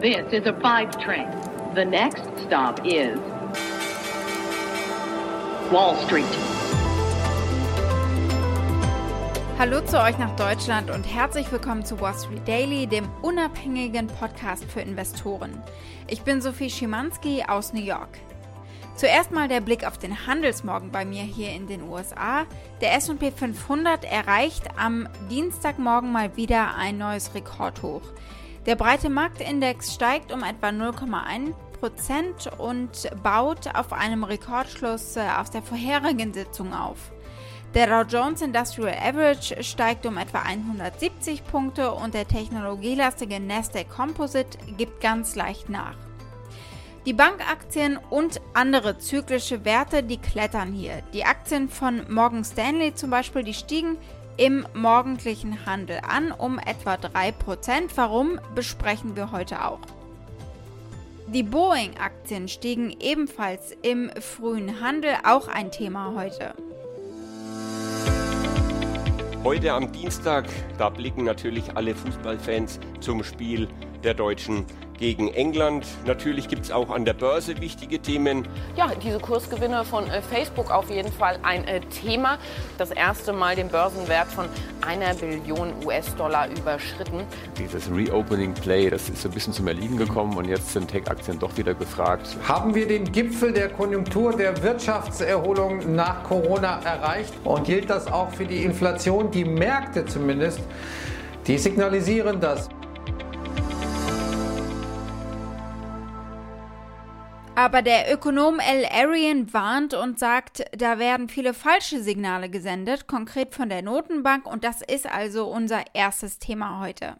This is a five train. The next stop is Wall Street. Hallo zu euch nach Deutschland und herzlich willkommen zu Wall Street Daily, dem unabhängigen Podcast für Investoren. Ich bin Sophie Schimanski aus New York. Zuerst mal der Blick auf den Handelsmorgen bei mir hier in den USA. Der SP 500 erreicht am Dienstagmorgen mal wieder ein neues Rekordhoch. Der breite Marktindex steigt um etwa 0,1 Prozent und baut auf einem Rekordschluss äh, aus der vorherigen Sitzung auf. Der Dow Jones Industrial Average steigt um etwa 170 Punkte und der technologielastige Nasdaq Composite gibt ganz leicht nach. Die Bankaktien und andere zyklische Werte, die klettern hier. Die Aktien von Morgan Stanley zum Beispiel, die stiegen im morgendlichen Handel an um etwa 3%. Warum besprechen wir heute auch. Die Boeing-Aktien stiegen ebenfalls im frühen Handel, auch ein Thema heute. Heute am Dienstag, da blicken natürlich alle Fußballfans zum Spiel der Deutschen gegen England. Natürlich gibt es auch an der Börse wichtige Themen. Ja, diese Kursgewinne von äh, Facebook auf jeden Fall ein äh, Thema. Das erste Mal den Börsenwert von einer Billion US-Dollar überschritten. Dieses Reopening Play, das ist so ein bisschen zum Erliegen gekommen und jetzt sind Tech-Aktien doch wieder gefragt. Haben wir den Gipfel der Konjunktur der Wirtschaftserholung nach Corona erreicht? Und gilt das auch für die Inflation? Die Märkte zumindest, die signalisieren das. Aber der Ökonom L. Arian warnt und sagt, da werden viele falsche Signale gesendet, konkret von der Notenbank, und das ist also unser erstes Thema heute.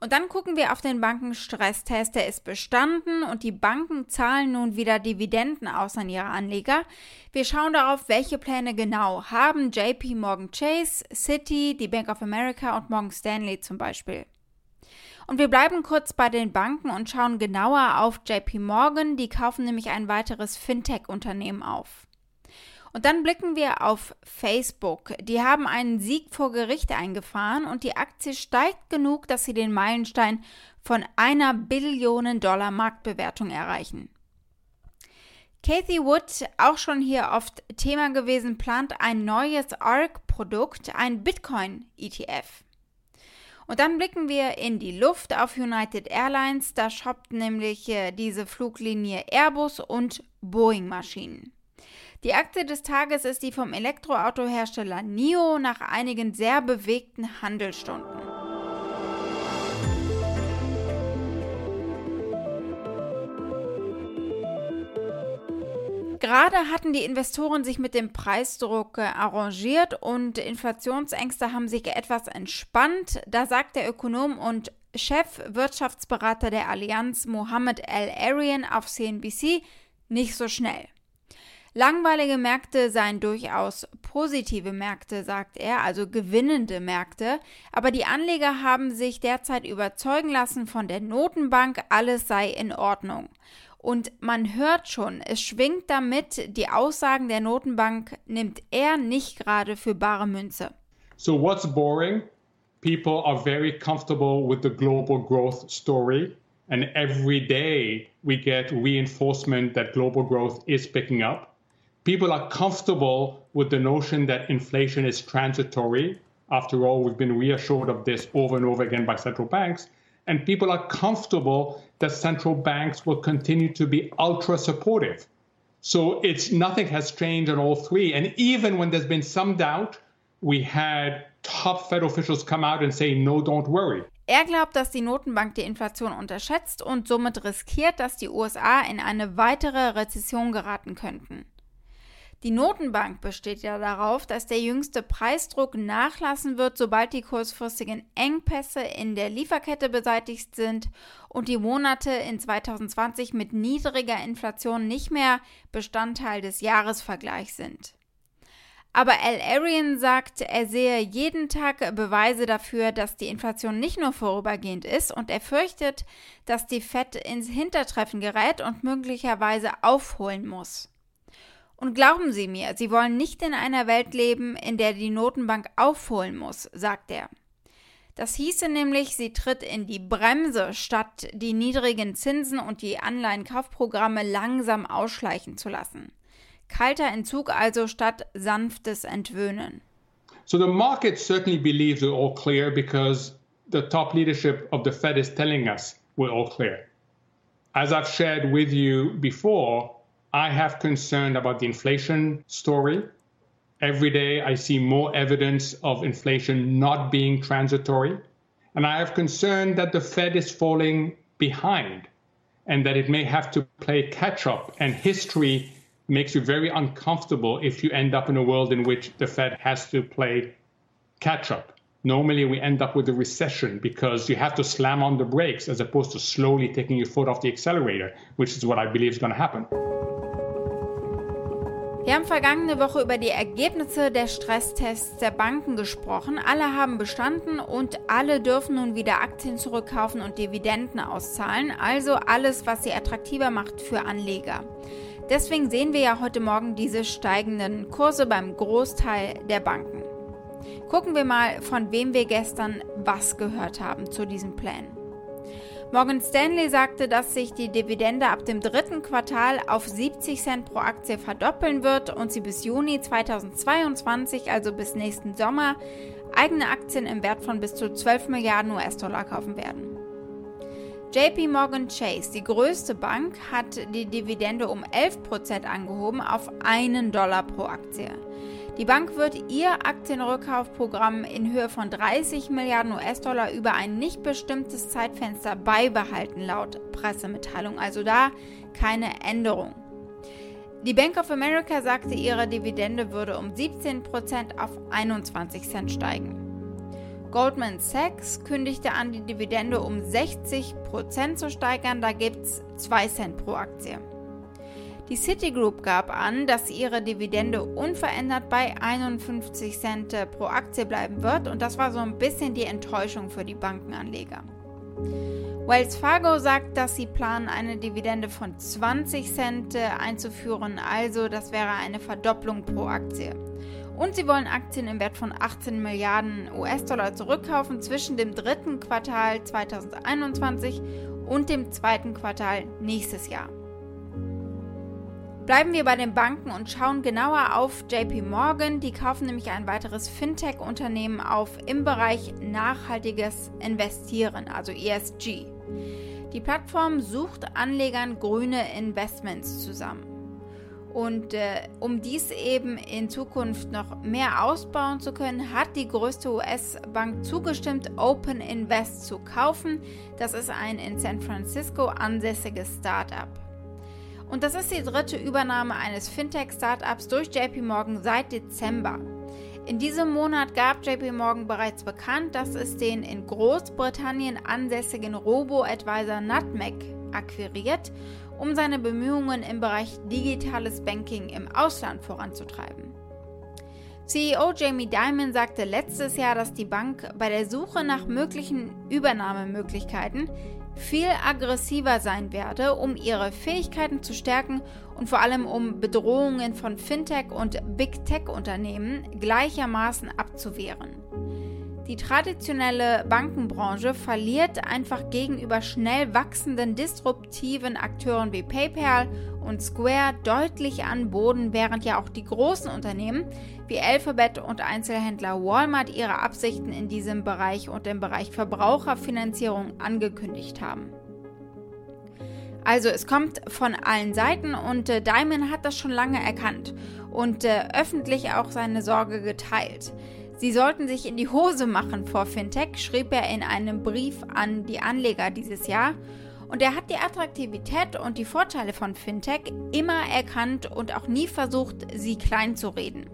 Und dann gucken wir auf den Bankenstresstest, der ist bestanden und die Banken zahlen nun wieder Dividenden aus an ihre Anleger. Wir schauen darauf, welche Pläne genau haben JP Morgan Chase, Citi, die Bank of America und Morgan Stanley zum Beispiel. Und wir bleiben kurz bei den Banken und schauen genauer auf JP Morgan. Die kaufen nämlich ein weiteres Fintech-Unternehmen auf. Und dann blicken wir auf Facebook. Die haben einen Sieg vor Gericht eingefahren und die Aktie steigt genug, dass sie den Meilenstein von einer Billion Dollar Marktbewertung erreichen. Kathy Wood, auch schon hier oft Thema gewesen, plant ein neues ARC-Produkt, ein Bitcoin-ETF. Und dann blicken wir in die Luft auf United Airlines. Da shoppt nämlich äh, diese Fluglinie Airbus und Boeing-Maschinen. Die Aktie des Tages ist die vom Elektroautohersteller NIO nach einigen sehr bewegten Handelsstunden. Gerade hatten die Investoren sich mit dem Preisdruck äh, arrangiert und Inflationsängste haben sich etwas entspannt. Da sagt der Ökonom und Chefwirtschaftsberater der Allianz Mohammed El-Arian auf CNBC nicht so schnell. Langweilige Märkte seien durchaus positive Märkte, sagt er, also gewinnende Märkte, aber die Anleger haben sich derzeit überzeugen lassen von der Notenbank, alles sei in Ordnung. Und man hört schon, es schwingt damit, die Aussagen der Notenbank nimmt er nicht gerade für bare Münze. So what's boring? People are very comfortable with the global growth story. And every day we get reinforcement that global growth is picking up. People are comfortable with the notion that inflation is transitory. After all, we've been reassured of this over and over again by central banks. And people are comfortable that central banks will continue to be ultra supportive. So it's nothing has changed on all three. And even when there's been some doubt, we had top Fed officials come out and say, no, don't worry. Er glaubt, dass die Notenbank die Inflation unterschätzt und somit riskiert, dass die USA in eine weitere Rezession geraten könnten. Die Notenbank besteht ja darauf, dass der jüngste Preisdruck nachlassen wird, sobald die kurzfristigen Engpässe in der Lieferkette beseitigt sind und die Monate in 2020 mit niedriger Inflation nicht mehr Bestandteil des Jahresvergleichs sind. Aber Al Arian sagt, er sehe jeden Tag Beweise dafür, dass die Inflation nicht nur vorübergehend ist und er fürchtet, dass die Fed ins Hintertreffen gerät und möglicherweise aufholen muss. Und glauben Sie mir, Sie wollen nicht in einer Welt leben, in der die Notenbank aufholen muss, sagt er. Das hieße nämlich, sie tritt in die Bremse, statt die niedrigen Zinsen und die Anleihenkaufprogramme langsam ausschleichen zu lassen. Kalter Entzug also statt sanftes Entwöhnen. So the market certainly believes we're all clear because the top leadership of the Fed is telling us we're all clear. As I've shared with you before, I have concern about the inflation story. Every day I see more evidence of inflation not being transitory. And I have concern that the Fed is falling behind and that it may have to play catch up. And history makes you very uncomfortable if you end up in a world in which the Fed has to play catch up. Normally, we end up with a recession because you have to slam on the brakes as opposed to slowly taking your foot off the accelerator, which is what I believe is going to happen. Wir haben vergangene Woche über die Ergebnisse der Stresstests der Banken gesprochen. Alle haben bestanden und alle dürfen nun wieder Aktien zurückkaufen und Dividenden auszahlen. Also alles, was sie attraktiver macht für Anleger. Deswegen sehen wir ja heute Morgen diese steigenden Kurse beim Großteil der Banken. Gucken wir mal, von wem wir gestern was gehört haben zu diesem Plan. Morgan Stanley sagte, dass sich die Dividende ab dem dritten Quartal auf 70 Cent pro Aktie verdoppeln wird und sie bis Juni 2022, also bis nächsten Sommer, eigene Aktien im Wert von bis zu 12 Milliarden US-Dollar kaufen werden. JP Morgan Chase, die größte Bank, hat die Dividende um 11% angehoben auf einen Dollar pro Aktie. Die Bank wird ihr Aktienrückkaufprogramm in Höhe von 30 Milliarden US-Dollar über ein nicht bestimmtes Zeitfenster beibehalten, laut Pressemitteilung. Also da keine Änderung. Die Bank of America sagte, ihre Dividende würde um 17% auf 21 Cent steigen. Goldman Sachs kündigte an, die Dividende um 60% zu steigern, da gibt es 2 Cent pro Aktie. Die Citigroup gab an, dass ihre Dividende unverändert bei 51 Cent pro Aktie bleiben wird und das war so ein bisschen die Enttäuschung für die Bankenanleger. Wells Fargo sagt, dass sie planen, eine Dividende von 20 Cent einzuführen, also das wäre eine Verdopplung pro Aktie. Und sie wollen Aktien im Wert von 18 Milliarden US-Dollar zurückkaufen zwischen dem dritten Quartal 2021 und dem zweiten Quartal nächstes Jahr. Bleiben wir bei den Banken und schauen genauer auf JP Morgan. Die kaufen nämlich ein weiteres Fintech-Unternehmen auf im Bereich nachhaltiges Investieren, also ESG. Die Plattform sucht Anlegern grüne Investments zusammen. Und äh, um dies eben in Zukunft noch mehr ausbauen zu können, hat die größte US-Bank zugestimmt, Open Invest zu kaufen. Das ist ein in San Francisco ansässiges Startup. Und das ist die dritte Übernahme eines Fintech-Startups durch JP Morgan seit Dezember. In diesem Monat gab JP Morgan bereits bekannt, dass es den in Großbritannien ansässigen Robo-Advisor Nutmeg akquiriert, um seine Bemühungen im Bereich digitales Banking im Ausland voranzutreiben. CEO Jamie Dimon sagte letztes Jahr, dass die Bank bei der Suche nach möglichen Übernahmemöglichkeiten viel aggressiver sein werde, um ihre Fähigkeiten zu stärken und vor allem um Bedrohungen von Fintech und Big Tech Unternehmen gleichermaßen abzuwehren. Die traditionelle Bankenbranche verliert einfach gegenüber schnell wachsenden disruptiven Akteuren wie PayPal und Square deutlich an Boden, während ja auch die großen Unternehmen wie Alphabet und Einzelhändler Walmart ihre Absichten in diesem Bereich und im Bereich Verbraucherfinanzierung angekündigt haben. Also es kommt von allen Seiten und äh, Diamond hat das schon lange erkannt und äh, öffentlich auch seine Sorge geteilt. Sie sollten sich in die Hose machen vor Fintech, schrieb er in einem Brief an die Anleger dieses Jahr. Und er hat die Attraktivität und die Vorteile von Fintech immer erkannt und auch nie versucht, sie klein zu reden.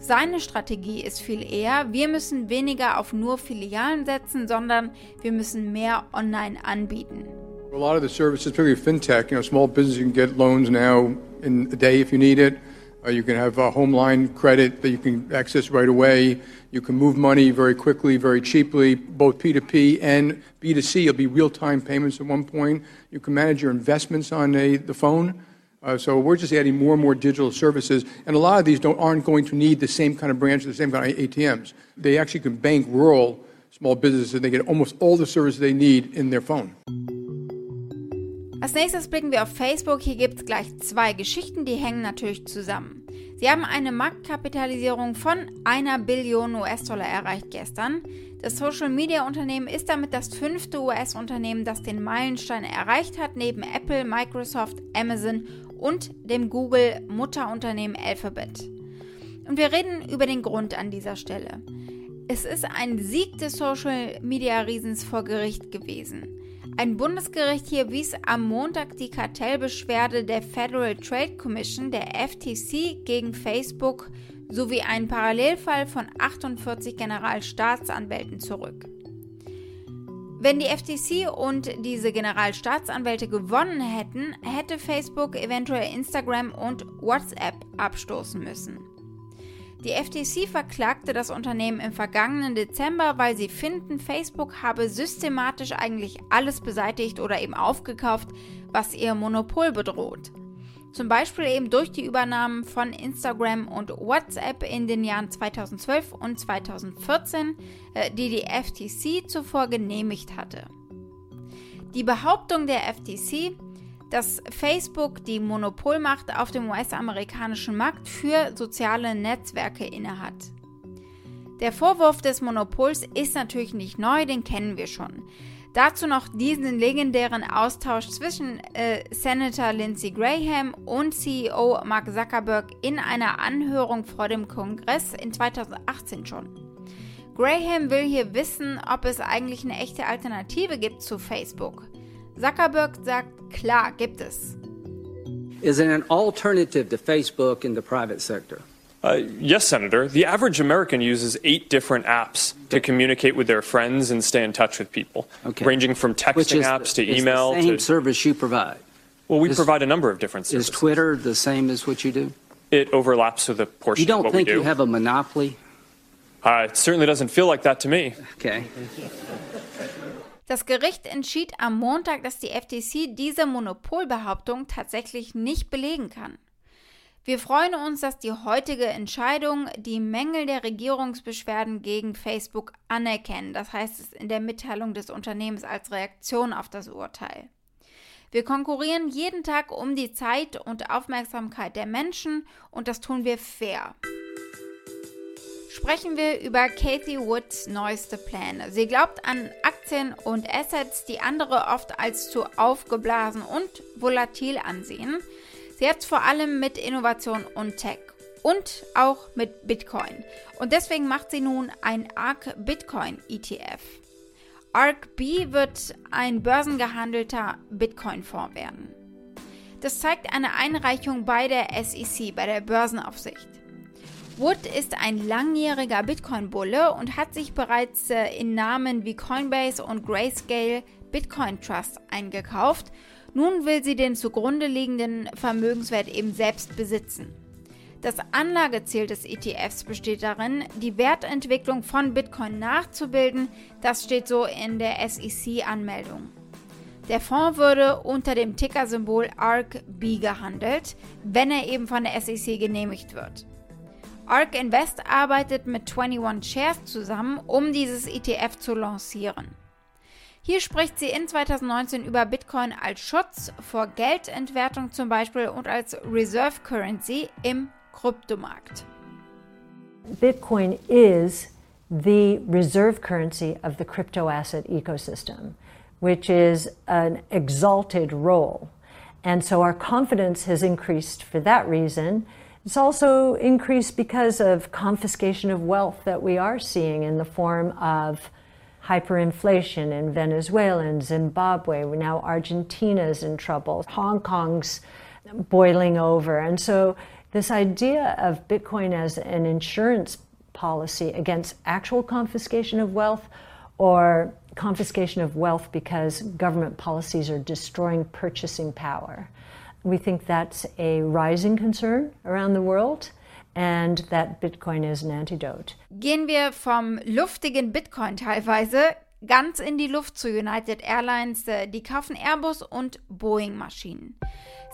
Seine Strategie ist viel eher, wir müssen weniger auf nur Filialen setzen, sondern wir müssen mehr online anbieten. A lot of the services, particularly fintech, you know, small business, can get loans now in a day if you need it. Uh, you can have a home line credit that you can access right away. You can move money very quickly, very cheaply, both P2P and B2C. It'll be real time payments at one point. You can manage your investments on the phone. Uh, so we're just adding more and more digital services, and a lot of these aren't going to need the same kind of branches, the same kind of ATMs. They actually can bank rural small businesses and they get almost all the service they need in their phone. Als nächstes blicken wir auf Facebook. Hier gibt es gleich zwei Geschichten, die hängen natürlich zusammen. Sie haben eine Marktkapitalisierung von einer Billion US-Dollar erreicht gestern. Das Social-Media-Unternehmen ist damit das fünfte US-Unternehmen, das den Meilenstein erreicht hat, neben Apple, Microsoft, Amazon und dem Google-Mutterunternehmen Alphabet. Und wir reden über den Grund an dieser Stelle. Es ist ein Sieg des Social-Media-Riesens vor Gericht gewesen. Ein Bundesgericht hier wies am Montag die Kartellbeschwerde der Federal Trade Commission, der FTC, gegen Facebook sowie einen Parallelfall von 48 Generalstaatsanwälten zurück. Wenn die FTC und diese Generalstaatsanwälte gewonnen hätten, hätte Facebook eventuell Instagram und WhatsApp abstoßen müssen. Die FTC verklagte das Unternehmen im vergangenen Dezember, weil sie finden, Facebook habe systematisch eigentlich alles beseitigt oder eben aufgekauft, was ihr Monopol bedroht. Zum Beispiel eben durch die Übernahmen von Instagram und WhatsApp in den Jahren 2012 und 2014, äh, die die FTC zuvor genehmigt hatte. Die Behauptung der FTC, dass Facebook die Monopolmacht auf dem US-amerikanischen Markt für soziale Netzwerke innehat. Der Vorwurf des Monopols ist natürlich nicht neu, den kennen wir schon. Dazu noch diesen legendären Austausch zwischen äh, Senator Lindsey Graham und CEO Mark Zuckerberg in einer Anhörung vor dem Kongress in 2018 schon. Graham will hier wissen, ob es eigentlich eine echte Alternative gibt zu Facebook. Zuckerberg sagt, klar, gibt es. Is it an alternative to Facebook in the private sector? Uh, yes, Senator. The average American uses eight different apps to communicate with their friends and stay in touch with people, Okay. ranging from texting apps to is email the same to. service you provide. Well, we is- provide a number of different Is. Twitter the same as what you do? It overlaps with a portion You of don't what think we do. you have a monopoly? uh, it certainly doesn't feel like that to me. Okay. Das Gericht entschied am Montag, dass die FTC diese Monopolbehauptung tatsächlich nicht belegen kann. Wir freuen uns, dass die heutige Entscheidung die Mängel der Regierungsbeschwerden gegen Facebook anerkennen. Das heißt es in der Mitteilung des Unternehmens als Reaktion auf das Urteil. Wir konkurrieren jeden Tag um die Zeit und Aufmerksamkeit der Menschen und das tun wir fair. Sprechen wir über Kathy Woods neueste Pläne. Sie glaubt an Aktien und Assets, die andere oft als zu aufgeblasen und volatil ansehen. Sie hat es vor allem mit Innovation und Tech und auch mit Bitcoin. Und deswegen macht sie nun ein ARK Bitcoin ETF. ARK B wird ein börsengehandelter Bitcoin-Fonds werden. Das zeigt eine Einreichung bei der SEC, bei der Börsenaufsicht. Wood ist ein langjähriger Bitcoin-Bulle und hat sich bereits äh, in Namen wie Coinbase und Grayscale Bitcoin Trust eingekauft. Nun will sie den zugrunde liegenden Vermögenswert eben selbst besitzen. Das Anlageziel des ETFs besteht darin, die Wertentwicklung von Bitcoin nachzubilden. Das steht so in der SEC-Anmeldung. Der Fonds würde unter dem Tickersymbol ARK-B gehandelt, wenn er eben von der SEC genehmigt wird. ARK Invest arbeitet mit 21 Shares zusammen, um dieses ETF zu lancieren. Hier spricht sie in 2019 über Bitcoin als Schutz vor Geldentwertung zum Beispiel und als Reserve Currency im Kryptomarkt. Bitcoin is the reserve currency of the crypto asset ecosystem, which is an exalted role. And so our confidence has increased for that reason. It's also increased because of confiscation of wealth that we are seeing in the form of hyperinflation in Venezuela and Zimbabwe. Now Argentina's in trouble. Hong Kong's boiling over. And so this idea of Bitcoin as an insurance policy against actual confiscation of wealth or confiscation of wealth because government policies are destroying purchasing power. We think that's a rising concern around the world and that Bitcoin is an antidote. Gehen wir vom luftigen Bitcoin teilweise ganz in die Luft zu United Airlines. Äh, Die kaufen Airbus und Boeing-Maschinen.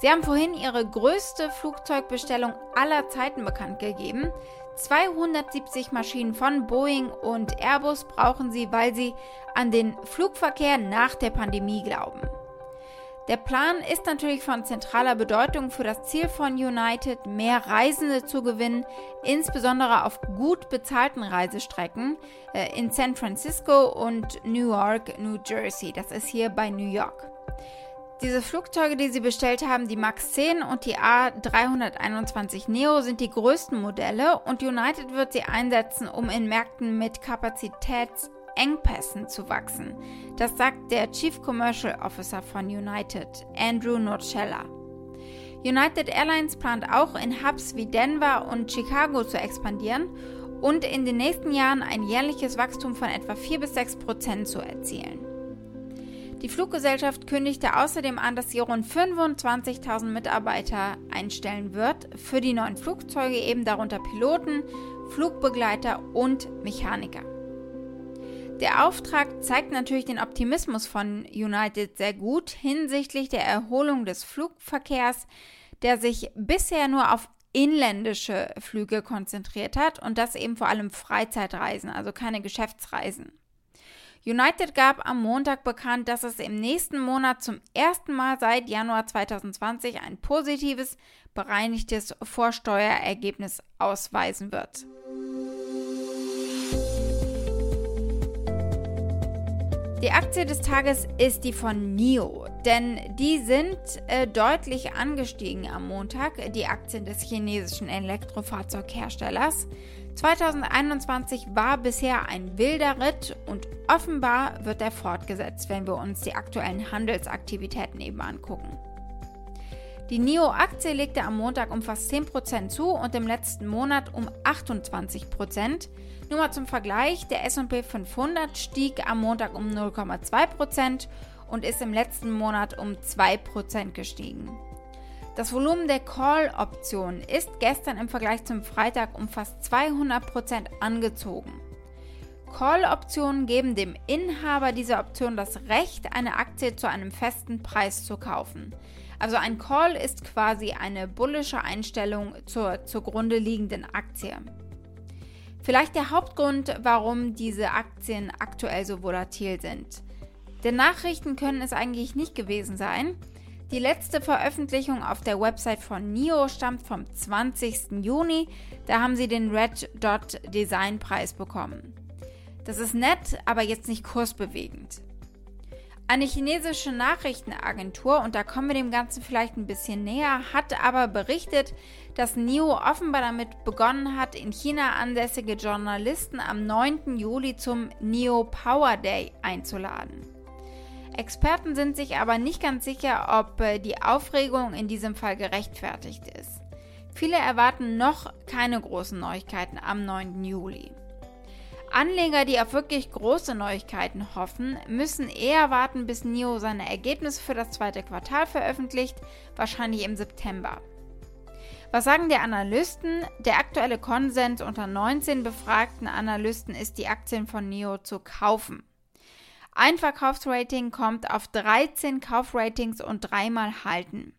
Sie haben vorhin ihre größte Flugzeugbestellung aller Zeiten bekannt gegeben. 270 Maschinen von Boeing und Airbus brauchen sie, weil sie an den Flugverkehr nach der Pandemie glauben. Der Plan ist natürlich von zentraler Bedeutung für das Ziel von United, mehr Reisende zu gewinnen, insbesondere auf gut bezahlten Reisestrecken äh, in San Francisco und Newark, New Jersey. Das ist hier bei New York. Diese Flugzeuge, die sie bestellt haben, die MAX 10 und die A321 Neo, sind die größten Modelle und United wird sie einsetzen, um in Märkten mit Kapazitäts- Engpässen zu wachsen. Das sagt der Chief Commercial Officer von United, Andrew Nocella. United Airlines plant auch in Hubs wie Denver und Chicago zu expandieren und in den nächsten Jahren ein jährliches Wachstum von etwa 4 bis 6 Prozent zu erzielen. Die Fluggesellschaft kündigte außerdem an, dass sie rund 25.000 Mitarbeiter einstellen wird, für die neuen Flugzeuge eben darunter Piloten, Flugbegleiter und Mechaniker. Der Auftrag zeigt natürlich den Optimismus von United sehr gut hinsichtlich der Erholung des Flugverkehrs, der sich bisher nur auf inländische Flüge konzentriert hat und das eben vor allem Freizeitreisen, also keine Geschäftsreisen. United gab am Montag bekannt, dass es im nächsten Monat zum ersten Mal seit Januar 2020 ein positives, bereinigtes Vorsteuerergebnis ausweisen wird. Die Aktie des Tages ist die von NIO, denn die sind äh, deutlich angestiegen am Montag, die Aktien des chinesischen Elektrofahrzeugherstellers. 2021 war bisher ein wilder Ritt und offenbar wird er fortgesetzt, wenn wir uns die aktuellen Handelsaktivitäten eben angucken. Die NIO-Aktie legte am Montag um fast 10% zu und im letzten Monat um 28%. Nur mal zum Vergleich, der SP 500 stieg am Montag um 0,2% und ist im letzten Monat um 2% gestiegen. Das Volumen der Call-Option ist gestern im Vergleich zum Freitag um fast 200% angezogen. Call-Optionen geben dem Inhaber dieser Option das Recht, eine Aktie zu einem festen Preis zu kaufen. Also ein Call ist quasi eine bullische Einstellung zur zugrunde liegenden Aktie. Vielleicht der Hauptgrund, warum diese Aktien aktuell so volatil sind. Denn Nachrichten können es eigentlich nicht gewesen sein. Die letzte Veröffentlichung auf der Website von NIO stammt vom 20. Juni. Da haben sie den Red Dot Design Preis bekommen. Das ist nett, aber jetzt nicht kursbewegend. Eine chinesische Nachrichtenagentur, und da kommen wir dem Ganzen vielleicht ein bisschen näher, hat aber berichtet, dass NIO offenbar damit begonnen hat, in China ansässige Journalisten am 9. Juli zum NIO Power Day einzuladen. Experten sind sich aber nicht ganz sicher, ob äh, die Aufregung in diesem Fall gerechtfertigt ist. Viele erwarten noch keine großen Neuigkeiten am 9. Juli. Anleger, die auf wirklich große Neuigkeiten hoffen, müssen eher warten, bis NIO seine Ergebnisse für das zweite Quartal veröffentlicht, wahrscheinlich im September. Was sagen die Analysten? Der aktuelle Konsens unter 19 befragten Analysten ist, die Aktien von NIO zu kaufen. Ein Verkaufsrating kommt auf 13 Kaufratings und dreimal halten.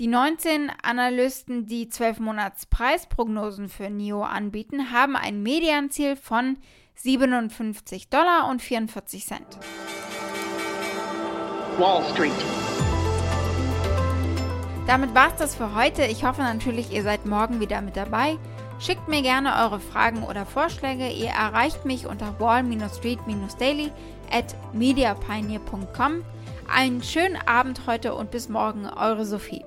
Die 19 Analysten, die 12 Monats Preisprognosen für NIO anbieten, haben ein Medianziel von 57 Dollar und 44 Cent. Wall Street. Damit war's das für heute. Ich hoffe natürlich, ihr seid morgen wieder mit dabei. Schickt mir gerne eure Fragen oder Vorschläge. Ihr erreicht mich unter wall-street-daily at mediapioneer.com. Einen schönen Abend heute und bis morgen, eure Sophie.